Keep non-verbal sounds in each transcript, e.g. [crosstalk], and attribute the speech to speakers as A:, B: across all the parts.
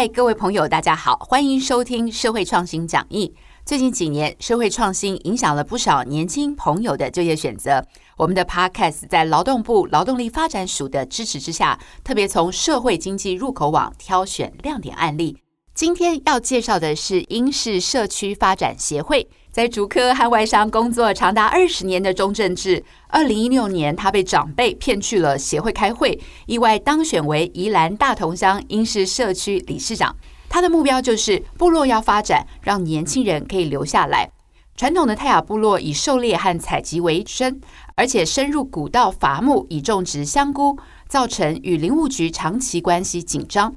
A: 嗨，各位朋友，大家好，欢迎收听社会创新讲义。最近几年，社会创新影响了不少年轻朋友的就业选择。我们的 Podcast 在劳动部劳动力发展署的支持之下，特别从社会经济入口网挑选亮点案例。今天要介绍的是英式社区发展协会。在竹科和外商工作长达二十年的钟正志，二零一六年他被长辈骗去了协会开会，意外当选为宜兰大同乡英式社区理事长。他的目标就是部落要发展，让年轻人可以留下来。传统的泰雅部落以狩猎和采集为生，而且深入古道伐木以种植香菇，造成与林务局长期关系紧张。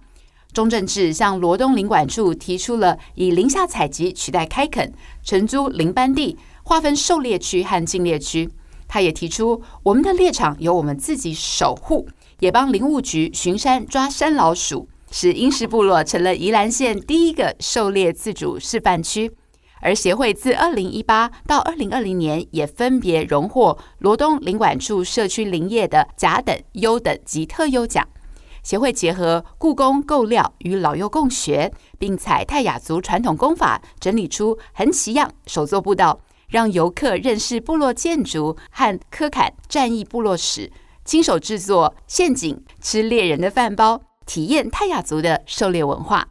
A: 钟正志向罗东林管处提出了以林下采集取代开垦、承租林班地、划分狩猎区和禁猎区。他也提出，我们的猎场由我们自己守护，也帮林务局巡山抓山老鼠，使英式部落成了宜兰县第一个狩猎自主示范区。而协会自二零一八到二零二零年，也分别荣获罗东林管处社区林业的甲等、优等及特优奖。协会结合故宫构料与老幼共学，并采泰雅族传统工法，整理出横旗样手作步道，让游客认识部落建筑和科坎战役部落史，亲手制作陷阱，吃猎人的饭包，体验泰雅族的狩猎文化。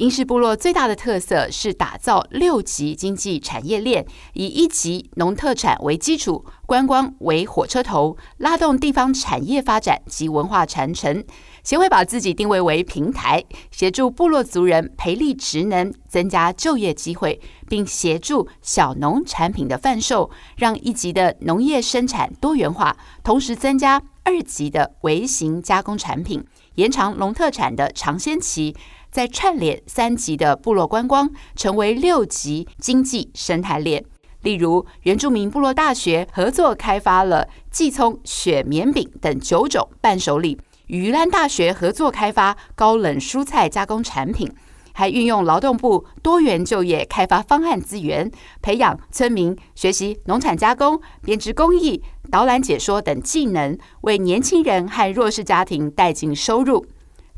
A: 英式部落最大的特色是打造六级经济产业链，以一级农特产为基础，观光为火车头，拉动地方产业发展及文化传承。协会把自己定位为平台，协助部落族人培力职能，增加就业机会，并协助小农产品的贩售，让一级的农业生产多元化，同时增加二级的微型加工产品，延长农特产的尝鲜期。在串联三级的部落观光，成为六级经济生态链。例如，原住民部落大学合作开发了季葱、雪棉饼等九种伴手礼，与兰大学合作开发高冷蔬菜加工产品，还运用劳动部多元就业开发方案资源，培养村民学习农产加工、编织工艺、导览解说等技能，为年轻人和弱势家庭带进收入。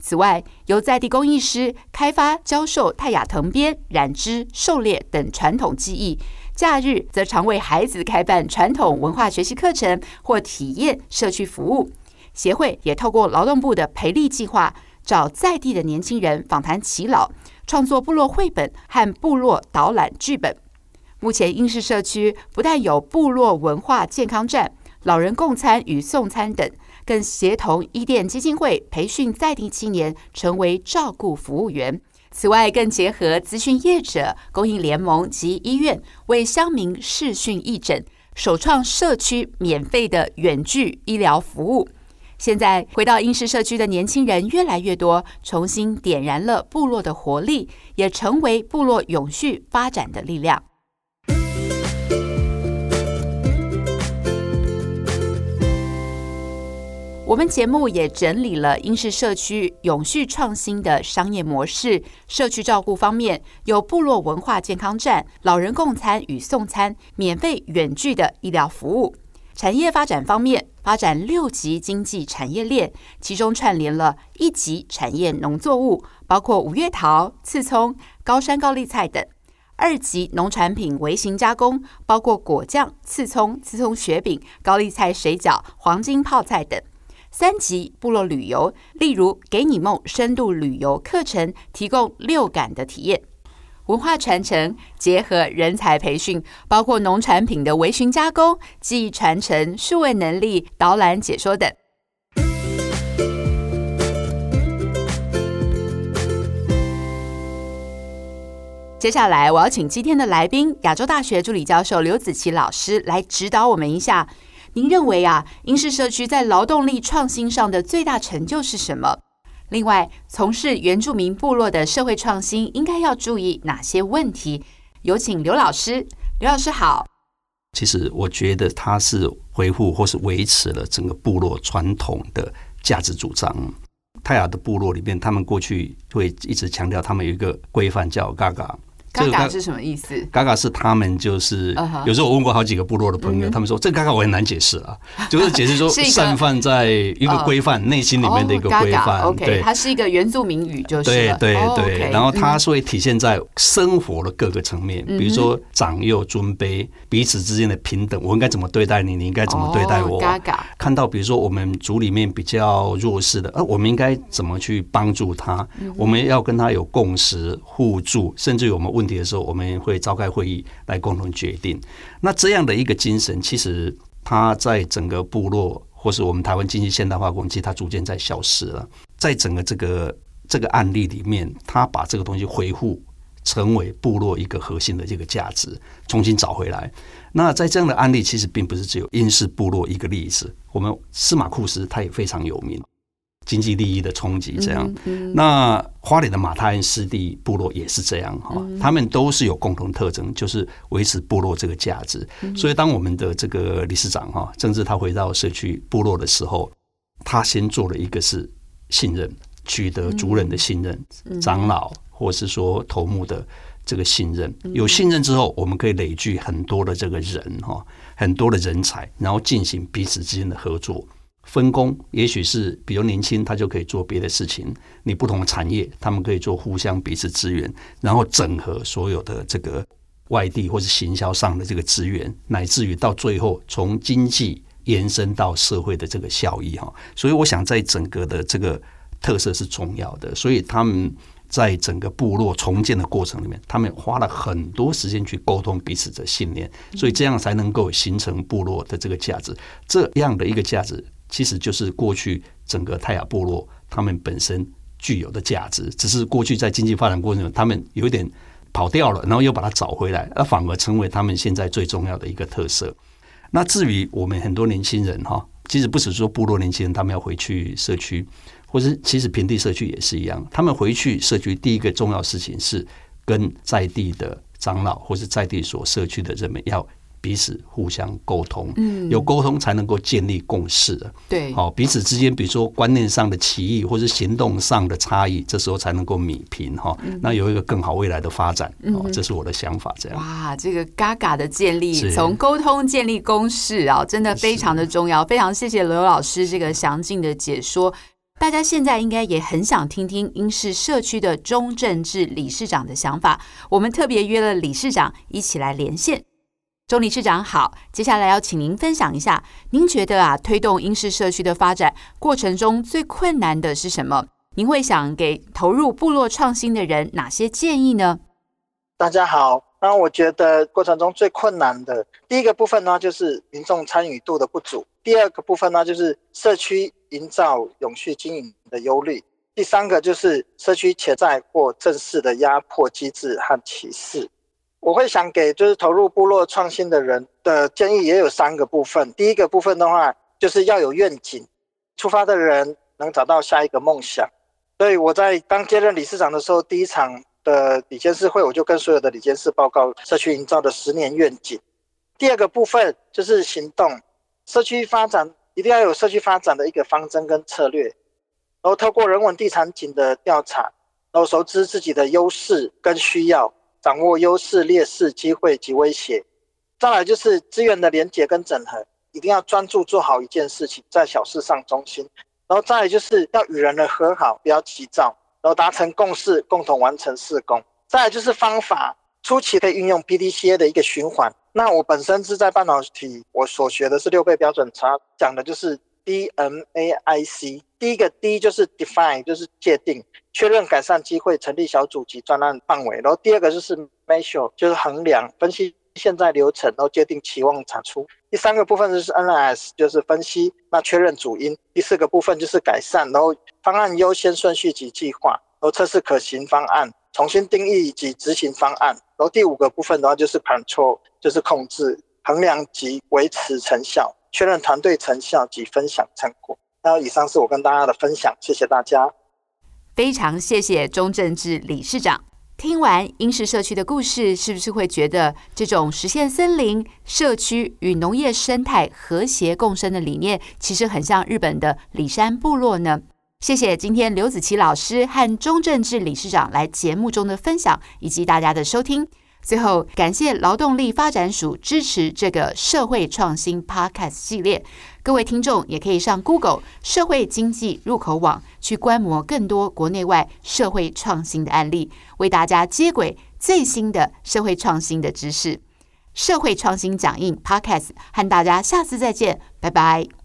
A: 此外，由在地工艺师开发、教授泰雅藤编、染织、狩猎等传统技艺。假日则常为孩子开办传统文化学习课程或体验社区服务。协会也透过劳动部的培力计划，找在地的年轻人访谈耆老，创作部落绘本和部落导览剧本。目前，英式社区不但有部落文化健康站、老人共餐与送餐等。更协同伊甸基金会培训在地青年成为照顾服务员。此外，更结合资讯业者、公益联盟及医院，为乡民视讯义诊，首创社区免费的远距医疗服务。现在回到英式社区的年轻人越来越多，重新点燃了部落的活力，也成为部落永续发展的力量。我们节目也整理了英式社区永续创新的商业模式。社区照顾方面，有部落文化健康站、老人共餐与送餐、免费远距的医疗服务。产业发展方面，发展六级经济产业链，其中串联了一级产业农作物，包括五月桃、刺葱、高山高丽菜等；二级农产品微型加工，包括果酱、刺葱、刺葱雪饼、高丽菜水饺、黄金泡菜等。三级部落旅游，例如给你梦深度旅游课程，提供六感的体验；文化传承结合人才培训，包括农产品的微型加工、技艺传承、数位能力导览解说等。接下来，我要请今天的来宾，亚洲大学助理教授刘子琪老师来指导我们一下。您认为啊，英式社区在劳动力创新上的最大成就是什么？另外，从事原住民部落的社会创新应该要注意哪些问题？有请刘老师。刘老师好。
B: 其实我觉得他是维护或是维持了整个部落传统的价值主张。泰雅的部落里面，他们过去会一直强调，他们有一个规范叫“嘎嘎”，
A: 嘎嘎是什么意思？
B: 嘎嘎是他们就是有时候我问过好几个部落的朋友，他们说这嘎嘎我很难解释啊，就是解释说 [laughs] 散放在一个规范内心里面的一个规范。
A: OK，它是一个原住民语，就是
B: 对对对。然后它是会体现在生活的各个层面，比如说长幼尊卑，彼此之间的平等，我应该怎么对待你，你应该怎么对待我。
A: 嘎嘎，
B: 看到比如说我们组里面比较弱势的，呃，我们应该怎么去帮助他？我们要跟他有共识、互助，甚至于我们问。问题的时候，我们会召开会议来共同决定。那这样的一个精神，其实它在整个部落，或是我们台湾经济现代化攻击，它逐渐在消失了。在整个这个这个案例里面，他把这个东西恢复成为部落一个核心的这个价值，重新找回来。那在这样的案例，其实并不是只有英式部落一个例子，我们司马库斯他也非常有名。经济利益的冲击，这样。那花莲的马太恩湿地部落也是这样哈，他们都是有共同特征，就是维持部落这个价值。所以，当我们的这个理事长哈，政治他回到社区部落的时候，他先做了一个是信任，取得族人的信任，长老或是说头目的这个信任。有信任之后，我们可以累聚很多的这个人哈，很多的人才，然后进行彼此之间的合作。分工也许是比较年轻，他就可以做别的事情。你不同的产业，他们可以做互相彼此支援，然后整合所有的这个外地或者行销上的这个资源，乃至于到最后从经济延伸到社会的这个效益哈。所以我想，在整个的这个特色是重要的。所以他们在整个部落重建的过程里面，他们花了很多时间去沟通彼此的信念，所以这样才能够形成部落的这个价值。这样的一个价值。其实就是过去整个泰雅部落他们本身具有的价值，只是过去在经济发展过程中，他们有点跑掉了，然后又把它找回来，而反而成为他们现在最重要的一个特色。那至于我们很多年轻人哈，其实不只是说部落年轻人，他们要回去社区，或者其实平地社区也是一样，他们回去社区第一个重要事情是跟在地的长老或是在地所社区的人们要。彼此互相沟通，嗯，有沟通才能够建立共识的，
A: 对，
B: 好，彼此之间，比如说观念上的歧义或者行动上的差异，这时候才能够米平哈，那有一个更好未来的发展，哦，这是我的想法，这样。
A: 哇，这个嘎嘎的建立，从沟通建立共识啊，真的非常的重要，非常谢谢刘老师这个详尽的解说。大家现在应该也很想听听英式社区的中正治理事长的想法，我们特别约了理事长一起来连线。钟理事长好，接下来要请您分享一下，您觉得啊，推动英式社区的发展过程中最困难的是什么？您会想给投入部落创新的人哪些建议呢？
C: 大家好，那我觉得过程中最困难的第一个部分呢，就是民众参与度的不足；第二个部分呢，就是社区营造永续经营的忧虑；第三个就是社区潜在或正式的压迫机制和歧视。我会想给就是投入部落创新的人的建议也有三个部分。第一个部分的话，就是要有愿景，出发的人能找到下一个梦想。所以我在刚接任理事长的时候，第一场的理监事会，我就跟所有的理监事报告社区营造的十年愿景。第二个部分就是行动，社区发展一定要有社区发展的一个方针跟策略，然后透过人文地产景的调查，然后熟知自己的优势跟需要。掌握优势、劣势、机会及威胁，再来就是资源的连结跟整合，一定要专注做好一件事情，在小事上中心。然后再来就是要与人的和好，不要急躁，然后达成共识，共同完成事工。再来就是方法，初期可以运用 PDCA 的一个循环。那我本身是在半导体，我所学的是六倍标准差，讲的就是 DMAIC。第一个 D 就是 define，就是界定。确认改善机会，成立小组及专案范围。然后第二个就是 measure，就是衡量分析现在流程，然后界定期望产出。第三个部分就是 NS，就是分析，那确认主因。第四个部分就是改善，然后方案优先顺序及计划，然后测试可行方案，重新定义及执行方案。然后第五个部分的话就是 control，就是控制、衡量及维持成效，确认团队成效及分享成果。那以上是我跟大家的分享，谢谢大家。
A: 非常谢谢钟正志理事长。听完英式社区的故事，是不是会觉得这种实现森林社区与农业生态和谐共生的理念，其实很像日本的里山部落呢？谢谢今天刘子琪老师和钟正志理事长来节目中的分享，以及大家的收听。最后，感谢劳动力发展署支持这个社会创新 Podcast 系列。各位听众也可以上 Google 社会经济入口网去观摩更多国内外社会创新的案例，为大家接轨最新的社会创新的知识。社会创新讲义 Podcast 和大家下次再见，拜拜。